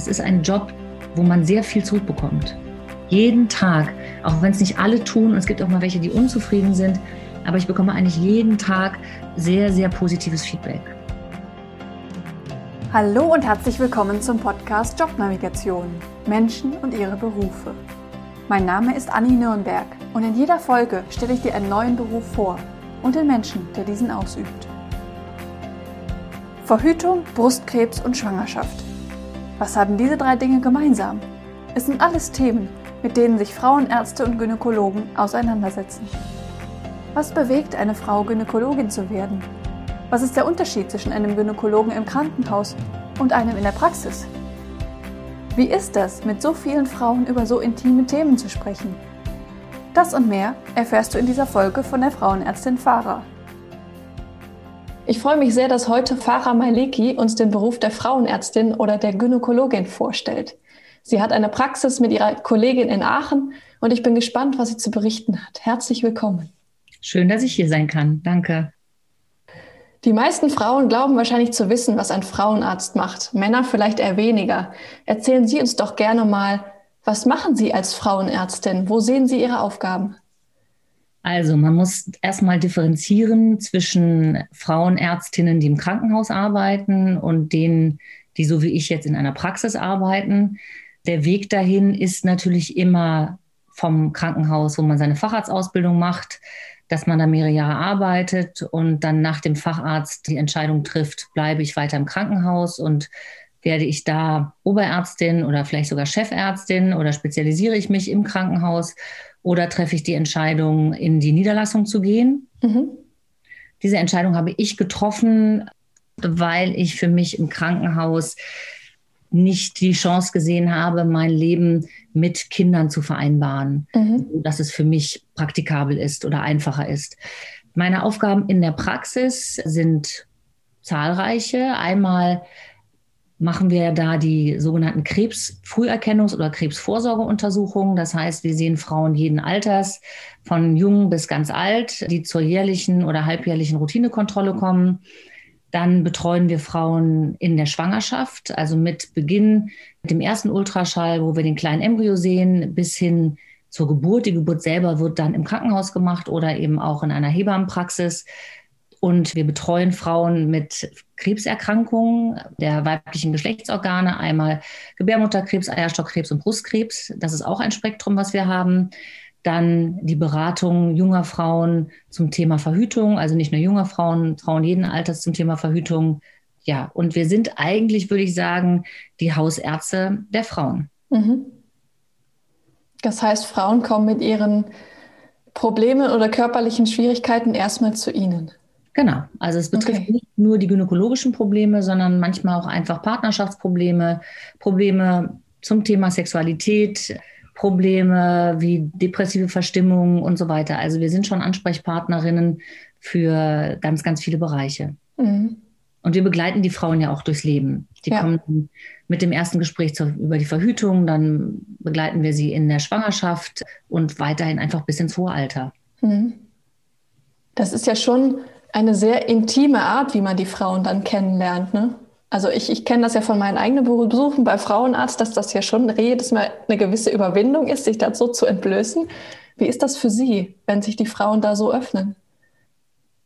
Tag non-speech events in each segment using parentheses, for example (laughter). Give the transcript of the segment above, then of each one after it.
Es ist ein Job, wo man sehr viel zurückbekommt. Jeden Tag, auch wenn es nicht alle tun, und es gibt auch mal welche, die unzufrieden sind, aber ich bekomme eigentlich jeden Tag sehr, sehr positives Feedback. Hallo und herzlich willkommen zum Podcast Jobnavigation Menschen und ihre Berufe. Mein Name ist Anni Nürnberg und in jeder Folge stelle ich dir einen neuen Beruf vor und den Menschen, der diesen ausübt. Verhütung, Brustkrebs und Schwangerschaft. Was haben diese drei Dinge gemeinsam? Es sind alles Themen, mit denen sich Frauenärzte und Gynäkologen auseinandersetzen. Was bewegt eine Frau, Gynäkologin zu werden? Was ist der Unterschied zwischen einem Gynäkologen im Krankenhaus und einem in der Praxis? Wie ist das, mit so vielen Frauen über so intime Themen zu sprechen? Das und mehr erfährst du in dieser Folge von der Frauenärztin Farah. Ich freue mich sehr, dass heute Farah Maleki uns den Beruf der Frauenärztin oder der Gynäkologin vorstellt. Sie hat eine Praxis mit ihrer Kollegin in Aachen und ich bin gespannt, was sie zu berichten hat. Herzlich willkommen. Schön, dass ich hier sein kann. Danke. Die meisten Frauen glauben wahrscheinlich zu wissen, was ein Frauenarzt macht. Männer vielleicht eher weniger. Erzählen Sie uns doch gerne mal, was machen Sie als Frauenärztin? Wo sehen Sie Ihre Aufgaben? Also man muss erstmal differenzieren zwischen Frauenärztinnen, die im Krankenhaus arbeiten und denen, die so wie ich jetzt in einer Praxis arbeiten. Der Weg dahin ist natürlich immer vom Krankenhaus, wo man seine Facharztausbildung macht, dass man da mehrere Jahre arbeitet und dann nach dem Facharzt die Entscheidung trifft, bleibe ich weiter im Krankenhaus und werde ich da Oberärztin oder vielleicht sogar Chefärztin oder spezialisiere ich mich im Krankenhaus oder treffe ich die Entscheidung, in die Niederlassung zu gehen. Mhm. Diese Entscheidung habe ich getroffen, weil ich für mich im Krankenhaus nicht die Chance gesehen habe, mein Leben mit Kindern zu vereinbaren, mhm. dass es für mich praktikabel ist oder einfacher ist. Meine Aufgaben in der Praxis sind zahlreiche. Einmal machen wir da die sogenannten Krebsfrüherkennungs- oder Krebsvorsorgeuntersuchungen. Das heißt, wir sehen Frauen jeden Alters, von jung bis ganz alt, die zur jährlichen oder halbjährlichen Routinekontrolle kommen. Dann betreuen wir Frauen in der Schwangerschaft, also mit Beginn mit dem ersten Ultraschall, wo wir den kleinen Embryo sehen, bis hin zur Geburt. Die Geburt selber wird dann im Krankenhaus gemacht oder eben auch in einer Hebammenpraxis. Und wir betreuen Frauen mit Krebserkrankungen der weiblichen Geschlechtsorgane, einmal Gebärmutterkrebs, Eierstockkrebs und Brustkrebs. Das ist auch ein Spektrum, was wir haben. Dann die Beratung junger Frauen zum Thema Verhütung, also nicht nur junger Frauen, Frauen jeden Alters zum Thema Verhütung. Ja, und wir sind eigentlich, würde ich sagen, die Hausärzte der Frauen. Mhm. Das heißt, Frauen kommen mit ihren Problemen oder körperlichen Schwierigkeiten erstmal zu Ihnen. Genau, also es betrifft okay. nicht nur die gynäkologischen Probleme, sondern manchmal auch einfach Partnerschaftsprobleme, Probleme zum Thema Sexualität, Probleme wie depressive Verstimmung und so weiter. Also wir sind schon Ansprechpartnerinnen für ganz, ganz viele Bereiche. Mhm. Und wir begleiten die Frauen ja auch durchs Leben. Die ja. kommen mit dem ersten Gespräch zur, über die Verhütung, dann begleiten wir sie in der Schwangerschaft und weiterhin einfach bis ins hohe Alter. Mhm. Das ist ja schon eine sehr intime Art, wie man die Frauen dann kennenlernt. Ne? Also ich, ich kenne das ja von meinen eigenen Besuchen bei Frauenarzt, dass das ja schon jedes Mal eine gewisse Überwindung ist, sich dazu zu entblößen. Wie ist das für Sie, wenn sich die Frauen da so öffnen?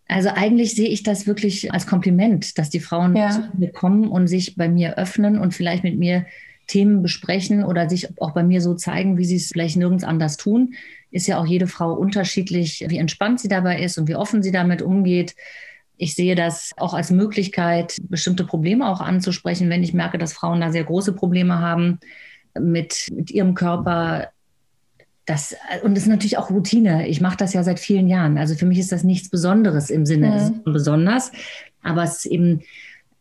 Also eigentlich sehe ich das wirklich als Kompliment, dass die Frauen ja. zu mir kommen und sich bei mir öffnen und vielleicht mit mir Themen besprechen oder sich auch bei mir so zeigen, wie sie es vielleicht nirgends anders tun ist ja auch jede Frau unterschiedlich, wie entspannt sie dabei ist und wie offen sie damit umgeht. Ich sehe das auch als Möglichkeit, bestimmte Probleme auch anzusprechen, wenn ich merke, dass Frauen da sehr große Probleme haben mit, mit ihrem Körper. Das, und das ist natürlich auch Routine. Ich mache das ja seit vielen Jahren. Also für mich ist das nichts Besonderes im Sinne mhm. besonders. Aber es ist eben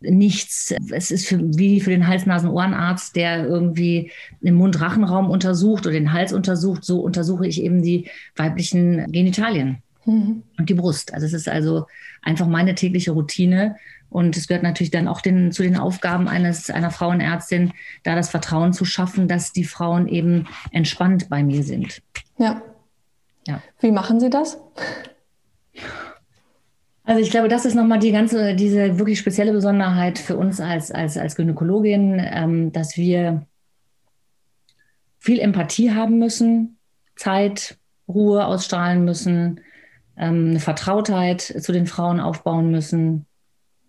nichts. Es ist für, wie für den Hals-Nasen-Ohrenarzt, der irgendwie den Mund-Rachenraum untersucht oder den Hals untersucht. So untersuche ich eben die weiblichen Genitalien mhm. und die Brust. Also es ist also einfach meine tägliche Routine. Und es gehört natürlich dann auch den, zu den Aufgaben eines, einer Frauenärztin, da das Vertrauen zu schaffen, dass die Frauen eben entspannt bei mir sind. Ja. ja. Wie machen Sie das? Also ich glaube, das ist nochmal die ganze, diese wirklich spezielle Besonderheit für uns als, als, als Gynäkologin, ähm, dass wir viel Empathie haben müssen, Zeit, Ruhe ausstrahlen müssen, ähm, eine Vertrautheit zu den Frauen aufbauen müssen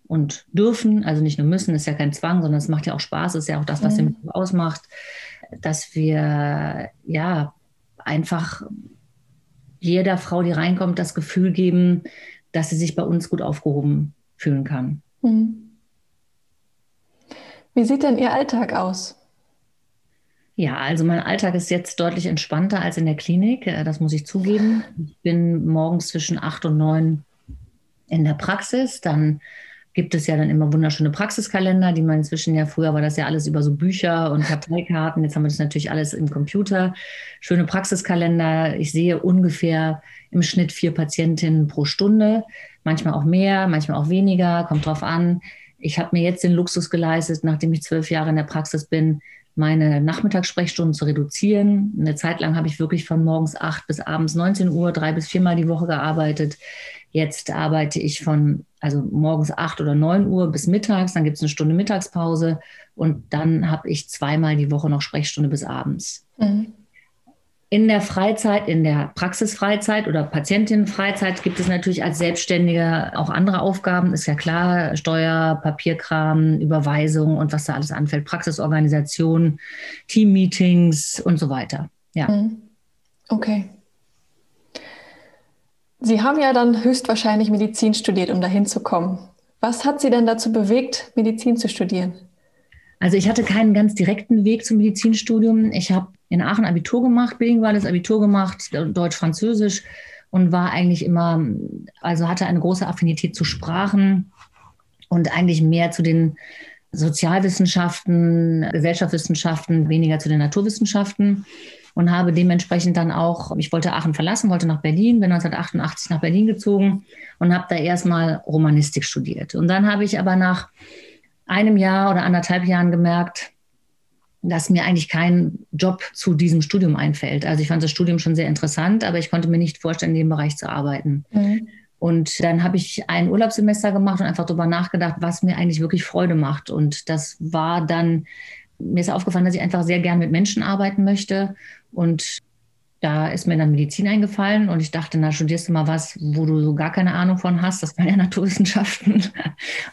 und dürfen, also nicht nur müssen, ist ja kein Zwang, sondern es macht ja auch Spaß, ist ja auch das, was mhm. den ausmacht, dass wir ja einfach jeder Frau, die reinkommt, das Gefühl geben, dass sie sich bei uns gut aufgehoben fühlen kann. Mhm. Wie sieht denn Ihr Alltag aus? Ja, also mein Alltag ist jetzt deutlich entspannter als in der Klinik. Äh, das muss ich zugeben. Ich bin morgens zwischen acht und neun in der Praxis. Dann gibt es ja dann immer wunderschöne Praxiskalender, die man inzwischen ja früher war das ja alles über so Bücher und (laughs) Karteikarten. Jetzt haben wir das natürlich alles im Computer. Schöne Praxiskalender. Ich sehe ungefähr im Schnitt vier Patientinnen pro Stunde. Manchmal auch mehr, manchmal auch weniger. Kommt drauf an. Ich habe mir jetzt den Luxus geleistet, nachdem ich zwölf Jahre in der Praxis bin, meine Nachmittagssprechstunden zu reduzieren. Eine Zeit lang habe ich wirklich von morgens 8 bis abends 19 Uhr, drei bis viermal die Woche gearbeitet. Jetzt arbeite ich von also morgens 8 oder 9 Uhr bis mittags, dann gibt es eine Stunde Mittagspause und dann habe ich zweimal die Woche noch Sprechstunde bis abends. Mhm. In der Freizeit, in der Praxisfreizeit oder Patientinnenfreizeit gibt es natürlich als Selbstständige auch andere Aufgaben, ist ja klar, Steuer, Papierkram, Überweisung und was da alles anfällt, Praxisorganisation, Teammeetings und so weiter. Ja. Mhm. Okay. Sie haben ja dann höchstwahrscheinlich Medizin studiert, um dahin zu kommen. Was hat Sie denn dazu bewegt, Medizin zu studieren? Also ich hatte keinen ganz direkten Weg zum Medizinstudium. Ich habe in Aachen Abitur gemacht, bilinguales Abitur gemacht, Deutsch-Französisch und war eigentlich immer, also hatte eine große Affinität zu Sprachen und eigentlich mehr zu den Sozialwissenschaften, Gesellschaftswissenschaften, weniger zu den Naturwissenschaften und habe dementsprechend dann auch, ich wollte Aachen verlassen, wollte nach Berlin, bin 1988 nach Berlin gezogen und habe da erstmal Romanistik studiert. Und dann habe ich aber nach einem Jahr oder anderthalb Jahren gemerkt, dass mir eigentlich kein Job zu diesem Studium einfällt. Also ich fand das Studium schon sehr interessant, aber ich konnte mir nicht vorstellen, in dem Bereich zu arbeiten. Mhm. Und dann habe ich ein Urlaubssemester gemacht und einfach darüber nachgedacht, was mir eigentlich wirklich Freude macht. Und das war dann, mir ist aufgefallen, dass ich einfach sehr gern mit Menschen arbeiten möchte. Und da ist mir dann Medizin eingefallen und ich dachte, na, studierst du mal was, wo du so gar keine Ahnung von hast. Das waren ja (laughs) Naturwissenschaften.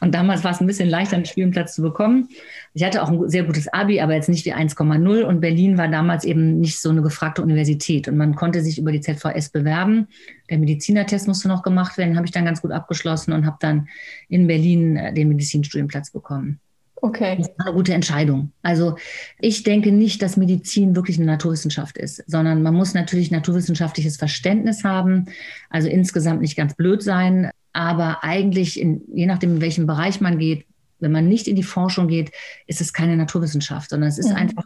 Und damals war es ein bisschen leichter, einen Studienplatz zu bekommen. Ich hatte auch ein sehr gutes Abi, aber jetzt nicht wie 1,0. Und Berlin war damals eben nicht so eine gefragte Universität. Und man konnte sich über die ZVS bewerben. Der Medizinertest musste noch gemacht werden, habe ich dann ganz gut abgeschlossen und habe dann in Berlin äh, den Medizinstudienplatz bekommen. Okay. Das war eine gute Entscheidung. Also ich denke nicht, dass Medizin wirklich eine Naturwissenschaft ist, sondern man muss natürlich naturwissenschaftliches Verständnis haben, also insgesamt nicht ganz blöd sein, aber eigentlich, in, je nachdem, in welchem Bereich man geht, wenn man nicht in die Forschung geht, ist es keine Naturwissenschaft, sondern es ist mhm. einfach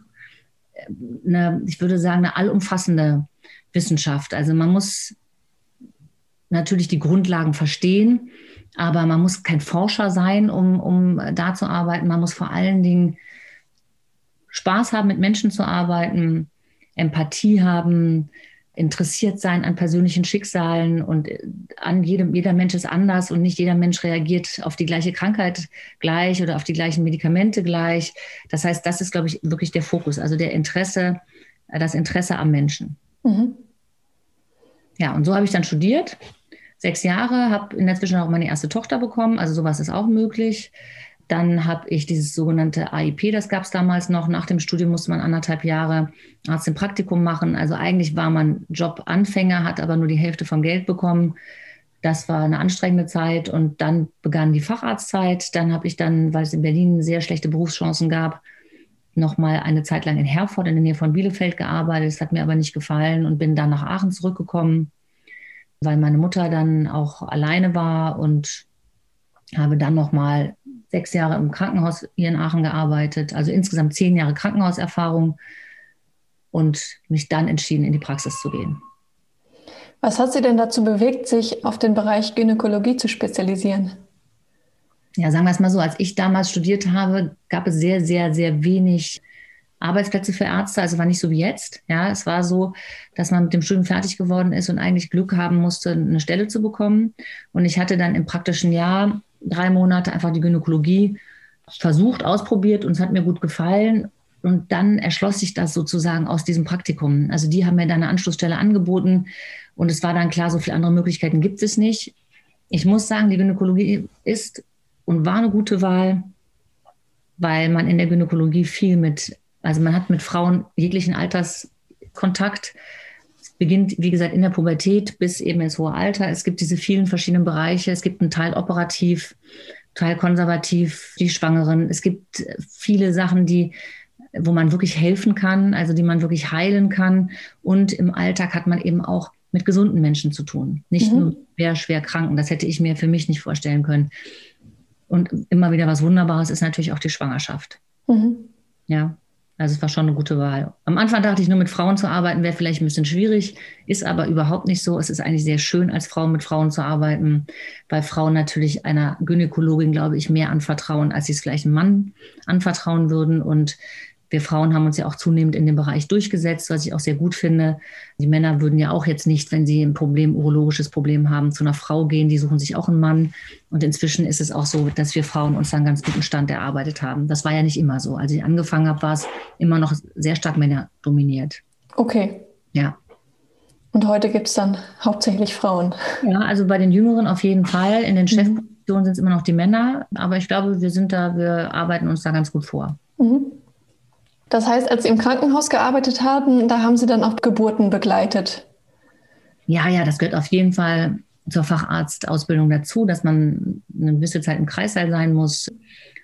eine, ich würde sagen, eine allumfassende Wissenschaft. Also man muss natürlich die Grundlagen verstehen, aber man muss kein Forscher sein, um, um da zu arbeiten. Man muss vor allen Dingen Spaß haben, mit Menschen zu arbeiten, Empathie haben, interessiert sein an persönlichen Schicksalen und an jedem, jeder Mensch ist anders und nicht jeder Mensch reagiert auf die gleiche Krankheit gleich oder auf die gleichen Medikamente gleich. Das heißt, das ist, glaube ich, wirklich der Fokus, also der Interesse, das Interesse am Menschen. Mhm. Ja, und so habe ich dann studiert sechs Jahre, habe in der Zwischenzeit auch meine erste Tochter bekommen, also sowas ist auch möglich. Dann habe ich dieses sogenannte AIP, das gab es damals noch. Nach dem Studium musste man anderthalb Jahre Arzt im Praktikum machen. Also eigentlich war man Jobanfänger, hat aber nur die Hälfte vom Geld bekommen. Das war eine anstrengende Zeit und dann begann die Facharztzeit. Dann habe ich dann, weil es in Berlin sehr schlechte Berufschancen gab, noch mal eine Zeit lang in Herford in der Nähe von Bielefeld gearbeitet. Das hat mir aber nicht gefallen und bin dann nach Aachen zurückgekommen weil meine Mutter dann auch alleine war und habe dann noch mal sechs Jahre im Krankenhaus hier in Aachen gearbeitet, also insgesamt zehn Jahre Krankenhauserfahrung und mich dann entschieden, in die Praxis zu gehen. Was hat Sie denn dazu bewegt, sich auf den Bereich Gynäkologie zu spezialisieren? Ja, sagen wir es mal so, als ich damals studiert habe, gab es sehr, sehr, sehr wenig Arbeitsplätze für Ärzte, also war nicht so wie jetzt. Ja, es war so, dass man mit dem Studium fertig geworden ist und eigentlich Glück haben musste, eine Stelle zu bekommen. Und ich hatte dann im praktischen Jahr drei Monate einfach die Gynäkologie versucht, ausprobiert und es hat mir gut gefallen. Und dann erschloss sich das sozusagen aus diesem Praktikum. Also die haben mir dann eine Anschlussstelle angeboten und es war dann klar, so viele andere Möglichkeiten gibt es nicht. Ich muss sagen, die Gynäkologie ist und war eine gute Wahl, weil man in der Gynäkologie viel mit, also man hat mit Frauen jeglichen Alters Kontakt. Es beginnt, wie gesagt, in der Pubertät bis eben ins hohe Alter. Es gibt diese vielen verschiedenen Bereiche. Es gibt einen Teil operativ, Teil konservativ, die Schwangeren. Es gibt viele Sachen, die wo man wirklich helfen kann, also die man wirklich heilen kann. Und im Alltag hat man eben auch mit gesunden Menschen zu tun, nicht mhm. nur schwer, schwer Kranken. Das hätte ich mir für mich nicht vorstellen können. Und immer wieder was Wunderbares ist natürlich auch die Schwangerschaft. Mhm. Ja, also es war schon eine gute Wahl. Am Anfang dachte ich, nur mit Frauen zu arbeiten wäre vielleicht ein bisschen schwierig, ist aber überhaupt nicht so. Es ist eigentlich sehr schön, als Frau mit Frauen zu arbeiten, weil Frauen natürlich einer Gynäkologin, glaube ich, mehr anvertrauen, als sie es vielleicht einem Mann anvertrauen würden. Und wir Frauen haben uns ja auch zunehmend in dem Bereich durchgesetzt, was ich auch sehr gut finde. Die Männer würden ja auch jetzt nicht, wenn sie ein Problem, urologisches Problem haben, zu einer Frau gehen. Die suchen sich auch einen Mann. Und inzwischen ist es auch so, dass wir Frauen uns dann ganz guten Stand erarbeitet haben. Das war ja nicht immer so. Als ich angefangen habe, war es immer noch sehr stark Männer dominiert. Okay. Ja. Und heute gibt es dann hauptsächlich Frauen. Ja, also bei den Jüngeren auf jeden Fall. In den mhm. Chefpositionen sind es immer noch die Männer. Aber ich glaube, wir sind da, wir arbeiten uns da ganz gut vor. Mhm. Das heißt, als Sie im Krankenhaus gearbeitet haben, da haben Sie dann auch Geburten begleitet? Ja, ja, das gehört auf jeden Fall zur Facharztausbildung dazu, dass man eine gewisse Zeit im Kreißsaal sein muss,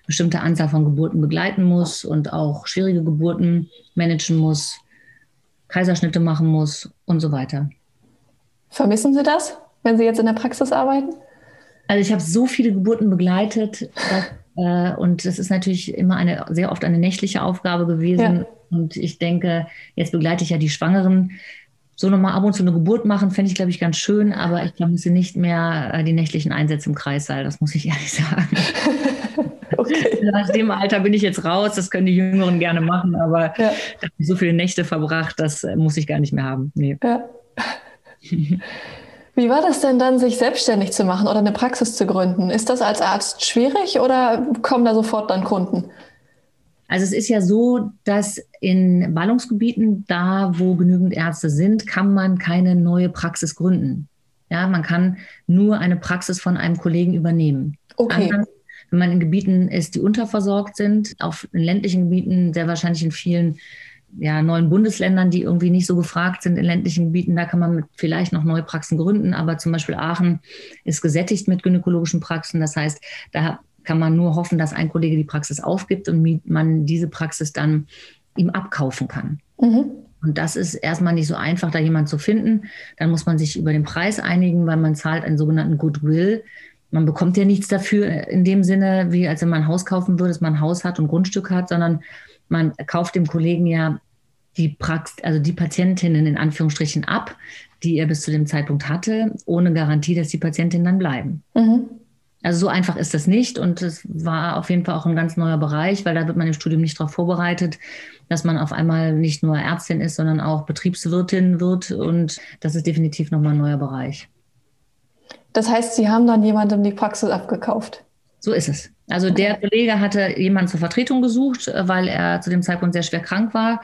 bestimmte Anzahl von Geburten begleiten muss und auch schwierige Geburten managen muss, Kaiserschnitte machen muss und so weiter. Vermissen Sie das, wenn Sie jetzt in der Praxis arbeiten? Also ich habe so viele Geburten begleitet, dass äh, und das ist natürlich immer eine, sehr oft eine nächtliche Aufgabe gewesen. Ja. Und ich denke, jetzt begleite ich ja die Schwangeren. So nochmal ab und zu eine Geburt machen, fände ich, glaube ich, ganz schön, aber ich vermisse nicht mehr äh, die nächtlichen Einsätze im Kreissaal, das muss ich (laughs) ehrlich sagen. (laughs) okay. (laughs) Nach dem Alter bin ich jetzt raus, das können die Jüngeren gerne machen, aber ja. so viele Nächte verbracht, das äh, muss ich gar nicht mehr haben. Nee. Ja. Wie war das denn dann, sich selbstständig zu machen oder eine Praxis zu gründen? Ist das als Arzt schwierig oder kommen da sofort dann Kunden? Also es ist ja so, dass in Ballungsgebieten, da wo genügend Ärzte sind, kann man keine neue Praxis gründen. Ja, man kann nur eine Praxis von einem Kollegen übernehmen. Okay. Anders, wenn man in Gebieten ist, die unterversorgt sind, auf in ländlichen Gebieten, sehr wahrscheinlich in vielen ja, neuen Bundesländern, die irgendwie nicht so gefragt sind in ländlichen Gebieten. Da kann man vielleicht noch neue Praxen gründen, aber zum Beispiel Aachen ist gesättigt mit gynäkologischen Praxen. Das heißt, da kann man nur hoffen, dass ein Kollege die Praxis aufgibt und man diese Praxis dann ihm abkaufen kann. Mhm. Und das ist erstmal nicht so einfach, da jemanden zu finden. Dann muss man sich über den Preis einigen, weil man zahlt einen sogenannten Goodwill. Man bekommt ja nichts dafür in dem Sinne, wie als wenn man ein Haus kaufen würde, dass man ein Haus hat und Grundstück hat, sondern man kauft dem Kollegen ja die Prax also die Patientinnen in Anführungsstrichen ab, die er bis zu dem Zeitpunkt hatte, ohne Garantie, dass die Patientinnen dann bleiben. Mhm. Also so einfach ist das nicht und es war auf jeden Fall auch ein ganz neuer Bereich, weil da wird man im Studium nicht darauf vorbereitet, dass man auf einmal nicht nur Ärztin ist, sondern auch Betriebswirtin wird und das ist definitiv nochmal ein neuer Bereich. Das heißt, Sie haben dann jemandem die Praxis abgekauft? So ist es. Also der Kollege hatte jemanden zur Vertretung gesucht, äh, weil er zu dem Zeitpunkt sehr schwer krank war.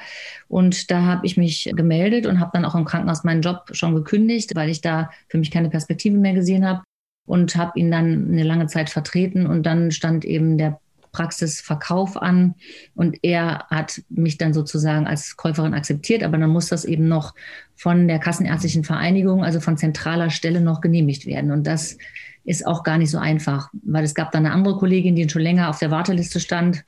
Und da habe ich mich gemeldet und habe dann auch im Krankenhaus meinen Job schon gekündigt, weil ich da für mich keine Perspektive mehr gesehen habe und habe ihn dann eine lange Zeit vertreten. Und dann stand eben der Praxisverkauf an und er hat mich dann sozusagen als Käuferin akzeptiert, aber dann muss das eben noch von der Kassenärztlichen Vereinigung, also von zentraler Stelle noch genehmigt werden. Und das ist auch gar nicht so einfach, weil es gab dann eine andere Kollegin, die schon länger auf der Warteliste stand,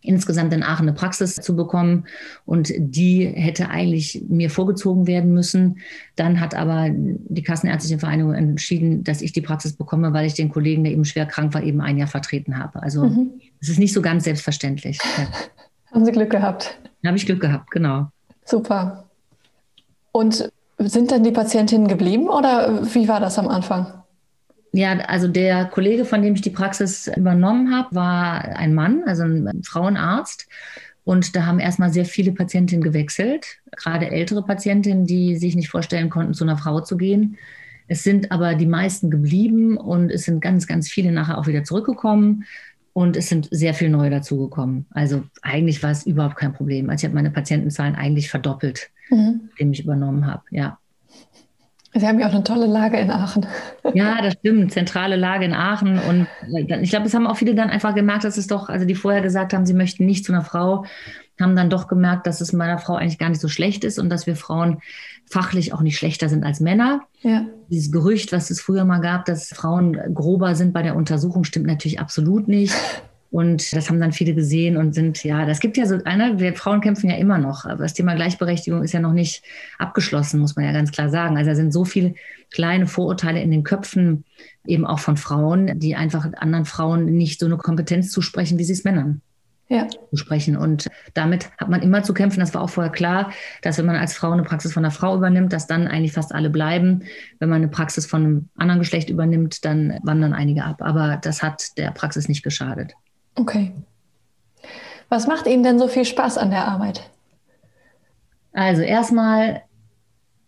insgesamt in Aachen eine Praxis zu bekommen. Und die hätte eigentlich mir vorgezogen werden müssen. Dann hat aber die Kassenärztliche Vereinigung entschieden, dass ich die Praxis bekomme, weil ich den Kollegen, der eben schwer krank war, eben ein Jahr vertreten habe. Also mhm. es ist nicht so ganz selbstverständlich. (laughs) Haben Sie Glück gehabt? Habe ich Glück gehabt, genau. Super. Und sind dann die Patientinnen geblieben oder wie war das am Anfang? Ja, also der Kollege, von dem ich die Praxis übernommen habe, war ein Mann, also ein Frauenarzt. Und da haben erstmal sehr viele Patientinnen gewechselt, gerade ältere Patientinnen, die sich nicht vorstellen konnten, zu einer Frau zu gehen. Es sind aber die meisten geblieben und es sind ganz, ganz viele nachher auch wieder zurückgekommen. Und es sind sehr viele neue dazugekommen. Also eigentlich war es überhaupt kein Problem. Also ich habe meine Patientenzahlen eigentlich verdoppelt, mhm. indem ich übernommen habe. Ja. Sie haben ja auch eine tolle Lage in Aachen. (laughs) Ja, das stimmt. Zentrale Lage in Aachen. Und ich glaube, es haben auch viele dann einfach gemerkt, dass es doch, also die vorher gesagt haben, sie möchten nicht zu einer Frau, haben dann doch gemerkt, dass es meiner Frau eigentlich gar nicht so schlecht ist und dass wir Frauen fachlich auch nicht schlechter sind als Männer. Ja. Dieses Gerücht, was es früher mal gab, dass Frauen grober sind bei der Untersuchung, stimmt natürlich absolut nicht. (laughs) Und das haben dann viele gesehen und sind, ja, das gibt ja so, eine, wir Frauen kämpfen ja immer noch, aber das Thema Gleichberechtigung ist ja noch nicht abgeschlossen, muss man ja ganz klar sagen. Also da sind so viele kleine Vorurteile in den Köpfen eben auch von Frauen, die einfach anderen Frauen nicht so eine Kompetenz zusprechen, wie sie es Männern ja. sprechen. Und damit hat man immer zu kämpfen. Das war auch vorher klar, dass wenn man als Frau eine Praxis von einer Frau übernimmt, dass dann eigentlich fast alle bleiben. Wenn man eine Praxis von einem anderen Geschlecht übernimmt, dann wandern einige ab. Aber das hat der Praxis nicht geschadet. Okay. Was macht Ihnen denn so viel Spaß an der Arbeit? Also erstmal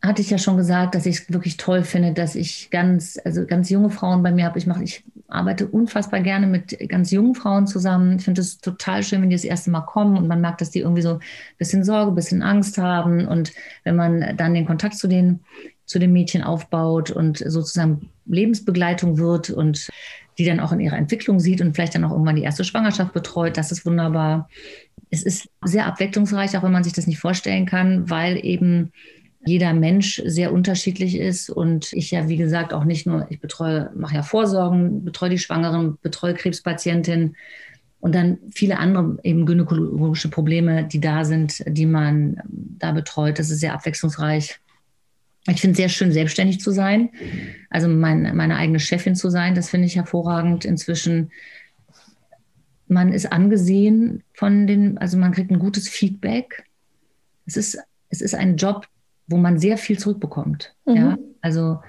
hatte ich ja schon gesagt, dass ich es wirklich toll finde, dass ich ganz, also ganz junge Frauen bei mir habe. Ich ich arbeite unfassbar gerne mit ganz jungen Frauen zusammen. Ich finde es total schön, wenn die das erste Mal kommen und man merkt, dass die irgendwie so ein bisschen Sorge, ein bisschen Angst haben. Und wenn man dann den Kontakt zu den, zu den Mädchen aufbaut und sozusagen Lebensbegleitung wird und die dann auch in ihrer Entwicklung sieht und vielleicht dann auch irgendwann die erste Schwangerschaft betreut. Das ist wunderbar. Es ist sehr abwechslungsreich, auch wenn man sich das nicht vorstellen kann, weil eben jeder Mensch sehr unterschiedlich ist und ich ja, wie gesagt, auch nicht nur, ich betreue, mache ja Vorsorgen, betreue die Schwangeren, betreue Krebspatientinnen und dann viele andere eben gynäkologische Probleme, die da sind, die man da betreut. Das ist sehr abwechslungsreich. Ich finde es sehr schön, selbstständig zu sein, also mein, meine eigene Chefin zu sein. Das finde ich hervorragend. Inzwischen, man ist angesehen von den, also man kriegt ein gutes Feedback. Es ist, es ist ein Job, wo man sehr viel zurückbekommt. Mhm. Ja, also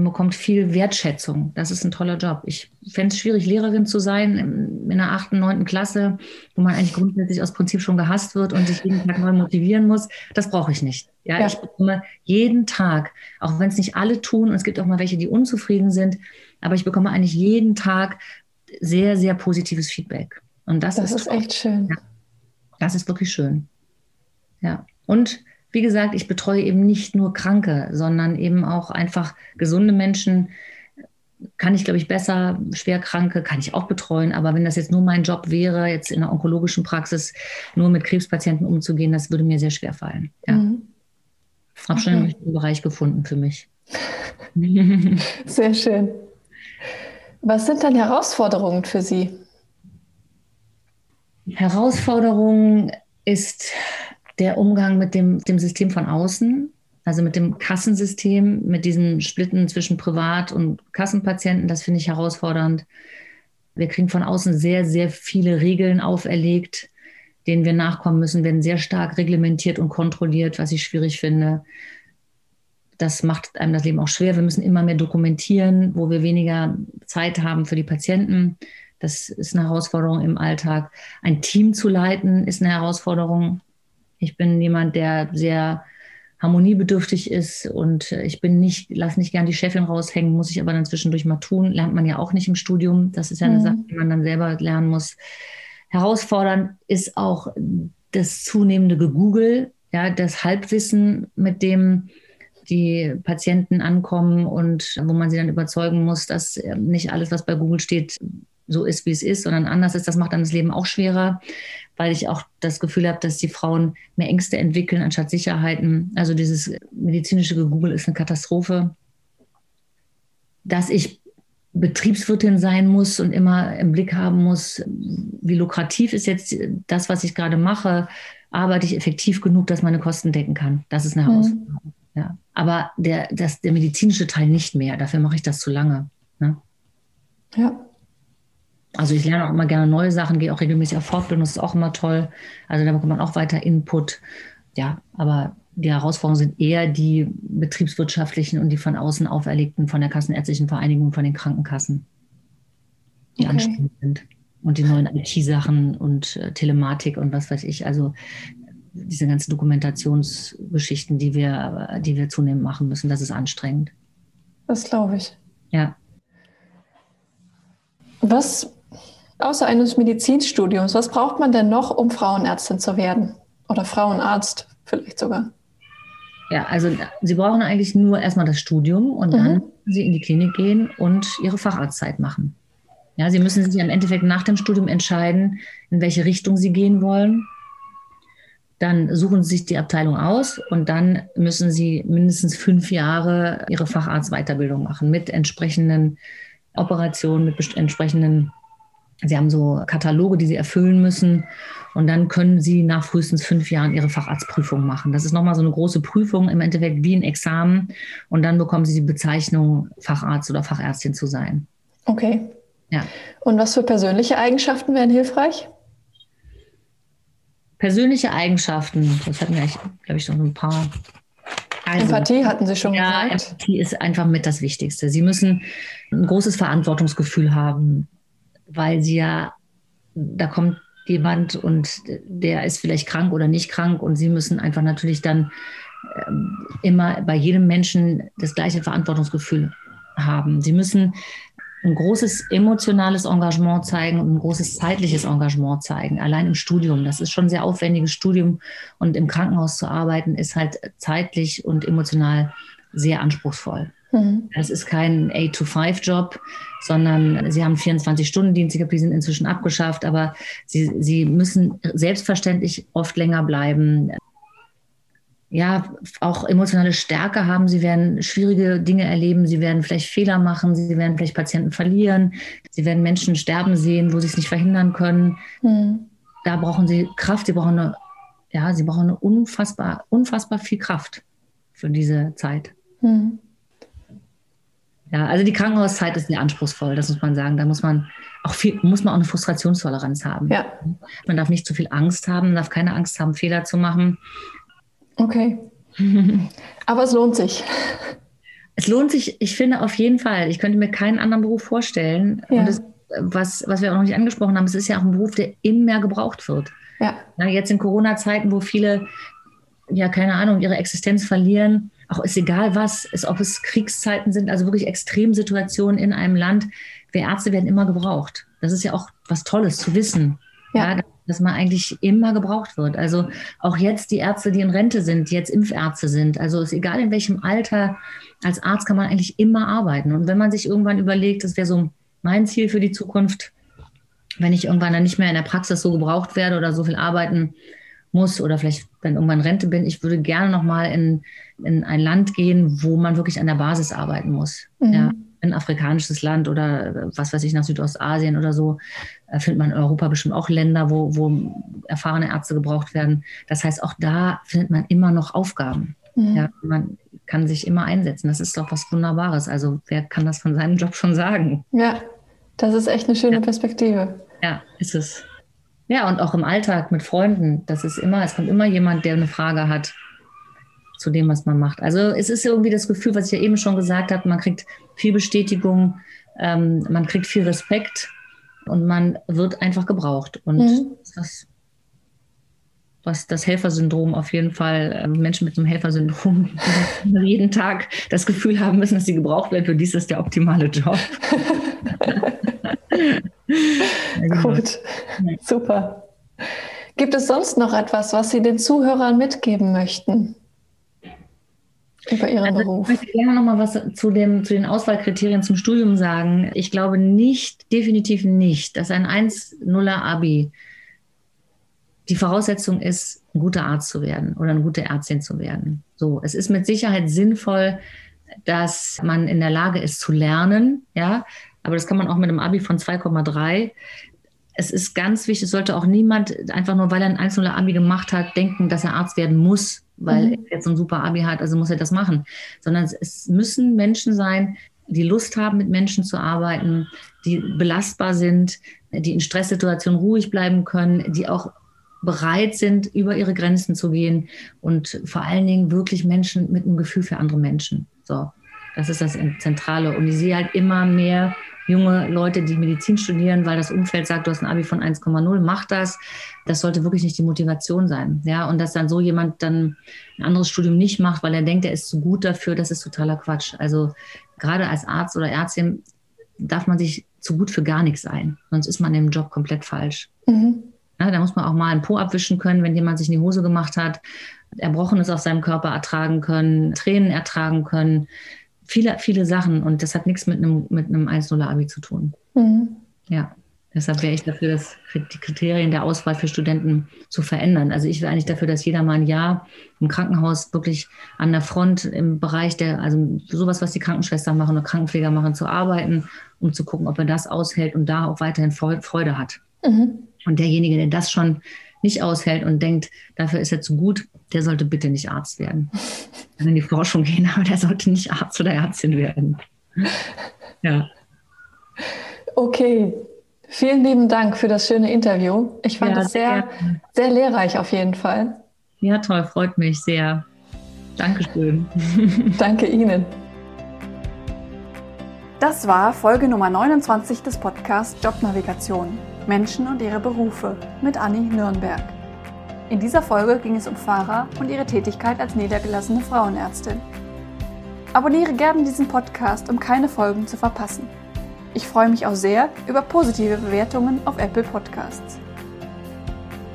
man bekommt viel Wertschätzung. Das ist ein toller Job. Ich fände es schwierig, Lehrerin zu sein in der achten, neunten Klasse, wo man eigentlich grundsätzlich aus Prinzip schon gehasst wird und sich jeden Tag neu motivieren muss. Das brauche ich nicht. Ja, ja, ich bekomme jeden Tag, auch wenn es nicht alle tun, und es gibt auch mal welche, die unzufrieden sind, aber ich bekomme eigentlich jeden Tag sehr, sehr positives Feedback. Und das, das ist, ist echt schön. Ja, das ist wirklich schön. Ja. Und wie gesagt, ich betreue eben nicht nur Kranke, sondern eben auch einfach gesunde Menschen. Kann ich, glaube ich, besser, Schwerkranke kann ich auch betreuen. Aber wenn das jetzt nur mein Job wäre, jetzt in der onkologischen Praxis nur mit Krebspatienten umzugehen, das würde mir sehr schwer fallen. Ja. Mhm. Habe schon einen richtigen Bereich gefunden für mich. (laughs) Sehr schön. Was sind dann Herausforderungen für Sie? Herausforderung ist der Umgang mit dem, dem System von außen, also mit dem Kassensystem, mit diesen Splitten zwischen Privat- und Kassenpatienten, das finde ich herausfordernd. Wir kriegen von außen sehr, sehr viele Regeln auferlegt, denen wir nachkommen müssen, werden sehr stark reglementiert und kontrolliert, was ich schwierig finde. Das macht einem das Leben auch schwer. Wir müssen immer mehr dokumentieren, wo wir weniger Zeit haben für die Patienten. Das ist eine Herausforderung im Alltag. Ein Team zu leiten ist eine Herausforderung. Ich bin jemand, der sehr harmoniebedürftig ist und ich bin nicht, lass nicht gern die Chefin raushängen, muss ich aber dann zwischendurch mal tun. Lernt man ja auch nicht im Studium. Das ist ja eine mhm. Sache, die man dann selber lernen muss. Herausfordernd ist auch das zunehmende Gegoogle, ja, das Halbwissen, mit dem die Patienten ankommen und wo man sie dann überzeugen muss, dass nicht alles, was bei Google steht, so ist, wie es ist, sondern anders ist. Das macht dann das Leben auch schwerer weil ich auch das Gefühl habe, dass die Frauen mehr Ängste entwickeln anstatt Sicherheiten. Also dieses medizinische Gegoogle ist eine Katastrophe. Dass ich Betriebswirtin sein muss und immer im Blick haben muss, wie lukrativ ist jetzt das, was ich gerade mache, arbeite ich effektiv genug, dass meine Kosten decken kann. Das ist eine mhm. Herausforderung. Ja. Aber der, das, der medizinische Teil nicht mehr. Dafür mache ich das zu lange. Ne? Ja. Also ich lerne auch immer gerne neue Sachen, gehe auch regelmäßig auf Fortbildung, das ist auch immer toll. Also da bekommt man auch weiter Input. Ja, aber die Herausforderungen sind eher die betriebswirtschaftlichen und die von außen auferlegten von der Kassenärztlichen Vereinigung, von den Krankenkassen, die okay. anstrengend sind. Und die neuen IT-Sachen und äh, Telematik und was weiß ich. Also diese ganzen Dokumentationsgeschichten, die wir, die wir zunehmend machen müssen, das ist anstrengend. Das glaube ich. Ja. Was außer eines Medizinstudiums, was braucht man denn noch, um Frauenärztin zu werden? Oder Frauenarzt vielleicht sogar? Ja, also Sie brauchen eigentlich nur erstmal das Studium und mhm. dann müssen Sie in die Klinik gehen und Ihre Facharztzeit machen. Ja, Sie müssen sich im Endeffekt nach dem Studium entscheiden, in welche Richtung Sie gehen wollen. Dann suchen Sie sich die Abteilung aus und dann müssen Sie mindestens fünf Jahre Ihre Facharztweiterbildung machen mit entsprechenden Operationen, mit entsprechenden Sie haben so Kataloge, die Sie erfüllen müssen. Und dann können Sie nach frühestens fünf Jahren Ihre Facharztprüfung machen. Das ist nochmal so eine große Prüfung, im Endeffekt wie ein Examen. Und dann bekommen Sie die Bezeichnung, Facharzt oder Fachärztin zu sein. Okay. Ja. Und was für persönliche Eigenschaften wären hilfreich? Persönliche Eigenschaften, das hatten wir, glaube ich, noch ein paar. Also, Empathie hatten Sie schon ja, gesagt. Empathie ist einfach mit das Wichtigste. Sie müssen ein großes Verantwortungsgefühl haben weil sie ja, da kommt jemand und der ist vielleicht krank oder nicht krank und sie müssen einfach natürlich dann ähm, immer bei jedem Menschen das gleiche Verantwortungsgefühl haben. Sie müssen ein großes emotionales Engagement zeigen und ein großes zeitliches Engagement zeigen. Allein im Studium, das ist schon ein sehr aufwendiges Studium und im Krankenhaus zu arbeiten ist halt zeitlich und emotional sehr anspruchsvoll. Mhm. Das ist kein 8-to-5-Job, sondern sie haben 24-Stunden-Dienst. Ich glaube, die sind inzwischen abgeschafft, aber sie, sie müssen selbstverständlich oft länger bleiben. Ja, auch emotionale Stärke haben. Sie werden schwierige Dinge erleben. Sie werden vielleicht Fehler machen. Sie werden vielleicht Patienten verlieren. Sie werden Menschen sterben sehen, wo sie es nicht verhindern können. Mhm. Da brauchen sie Kraft. Sie brauchen eine, ja, sie brauchen eine unfassbar, unfassbar viel Kraft für diese Zeit. Mhm. Ja, also die Krankenhauszeit ist sehr anspruchsvoll, das muss man sagen. Da muss man auch viel, muss man auch eine Frustrationstoleranz haben. Ja. Man darf nicht zu viel Angst haben, man darf keine Angst haben, Fehler zu machen. Okay. (laughs) Aber es lohnt sich. Es lohnt sich, ich finde auf jeden Fall. Ich könnte mir keinen anderen Beruf vorstellen. Ja. Und das, was, was wir auch noch nicht angesprochen haben, es ist ja auch ein Beruf, der immer mehr gebraucht wird. Ja. ja jetzt in Corona-Zeiten, wo viele, ja, keine Ahnung, ihre Existenz verlieren, auch ist egal was, ist, ob es Kriegszeiten sind, also wirklich Extremsituationen in einem Land. Wir Ärzte werden immer gebraucht. Das ist ja auch was Tolles zu wissen. Ja. ja. dass man eigentlich immer gebraucht wird. Also auch jetzt die Ärzte, die in Rente sind, die jetzt Impfärzte sind. Also ist egal in welchem Alter, als Arzt kann man eigentlich immer arbeiten. Und wenn man sich irgendwann überlegt, das wäre so mein Ziel für die Zukunft, wenn ich irgendwann dann nicht mehr in der Praxis so gebraucht werde oder so viel arbeiten muss oder vielleicht dann irgendwann Rente bin, ich würde gerne nochmal in, in ein Land gehen, wo man wirklich an der Basis arbeiten muss. Mhm. Ja, ein afrikanisches Land oder was weiß ich, nach Südostasien oder so, äh, findet man in Europa bestimmt auch Länder, wo, wo erfahrene Ärzte gebraucht werden. Das heißt, auch da findet man immer noch Aufgaben. Mhm. Ja, man kann sich immer einsetzen. Das ist doch was Wunderbares. Also wer kann das von seinem Job schon sagen? Ja, das ist echt eine schöne ja. Perspektive. Ja, ist es. Ja, und auch im Alltag mit Freunden. Das ist immer, es kommt immer jemand, der eine Frage hat zu dem, was man macht. Also es ist irgendwie das Gefühl, was ich ja eben schon gesagt habe, man kriegt viel Bestätigung, ähm, man kriegt viel Respekt und man wird einfach gebraucht. Und mhm. das, was das Helfersyndrom auf jeden Fall, äh, Menschen mit einem Helfersyndrom (laughs) jeden Tag das Gefühl haben müssen, dass sie gebraucht werden, für dies ist der optimale Job. (laughs) Gut, super. Gibt es sonst noch etwas, was Sie den Zuhörern mitgeben möchten? Über Ihren also, Beruf. Ich möchte gerne noch mal was zu, dem, zu den Auswahlkriterien zum Studium sagen. Ich glaube nicht, definitiv nicht, dass ein 1-0er Abi die Voraussetzung ist, ein guter Arzt zu werden oder eine gute Ärztin zu werden. So, es ist mit Sicherheit sinnvoll, dass man in der Lage ist zu lernen, ja, aber das kann man auch mit einem Abi von 2,3. Es ist ganz wichtig, es sollte auch niemand einfach nur, weil er ein einzelner Abi gemacht hat, denken, dass er Arzt werden muss, weil mhm. er jetzt so ein super Abi hat, also muss er das machen. Sondern es müssen Menschen sein, die Lust haben, mit Menschen zu arbeiten, die belastbar sind, die in Stresssituationen ruhig bleiben können, die auch bereit sind, über ihre Grenzen zu gehen und vor allen Dingen wirklich Menschen mit einem Gefühl für andere Menschen. So, das ist das Zentrale. Und ich sehe halt immer mehr junge Leute, die Medizin studieren, weil das Umfeld sagt, du hast ein Abi von 1,0, mach das. Das sollte wirklich nicht die Motivation sein. Ja, und dass dann so jemand dann ein anderes Studium nicht macht, weil er denkt, er ist zu gut dafür, das ist totaler Quatsch. Also gerade als Arzt oder Ärztin darf man sich zu gut für gar nichts sein. Sonst ist man im Job komplett falsch. Mhm. Ja, da muss man auch mal einen Po abwischen können, wenn jemand sich in die Hose gemacht hat, Erbrochenes auf seinem Körper ertragen können, Tränen ertragen können. Viele, viele Sachen. Und das hat nichts mit einem, mit einem 1-0-Abi zu tun. Mhm. Ja. Deshalb wäre ich dafür, dass die Kriterien der Auswahl für Studenten zu verändern. Also ich wäre eigentlich dafür, dass jeder mal ein Jahr im Krankenhaus wirklich an der Front im Bereich der, also sowas, was die Krankenschwestern machen oder Krankenpfleger machen, zu arbeiten, um zu gucken, ob er das aushält und da auch weiterhin Freude hat. Mhm. Und derjenige, der das schon nicht aushält und denkt, dafür ist er zu gut, der sollte bitte nicht Arzt werden. (laughs) Kann in die Forschung gehen, aber der sollte nicht Arzt oder Ärztin werden. Ja. Okay, Vielen lieben Dank für das schöne Interview. Ich fand es sehr, sehr lehrreich auf jeden Fall. Ja, toll, freut mich sehr. Dankeschön. (laughs) Danke Ihnen. Das war Folge Nummer 29 des Podcasts Jobnavigation. Menschen und ihre Berufe mit Anni Nürnberg. In dieser Folge ging es um Fahrer und ihre Tätigkeit als niedergelassene Frauenärztin. Abonniere gerne diesen Podcast, um keine Folgen zu verpassen. Ich freue mich auch sehr über positive Bewertungen auf Apple Podcasts.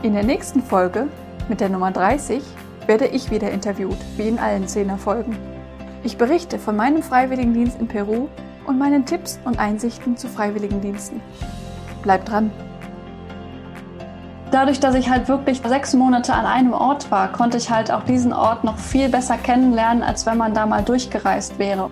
In der nächsten Folge, mit der Nummer 30, werde ich wieder interviewt, wie in allen 10er Folgen. Ich berichte von meinem Freiwilligendienst in Peru und meinen Tipps und Einsichten zu Freiwilligendiensten. Bleibt dran! Dadurch, dass ich halt wirklich sechs Monate an einem Ort war, konnte ich halt auch diesen Ort noch viel besser kennenlernen, als wenn man da mal durchgereist wäre.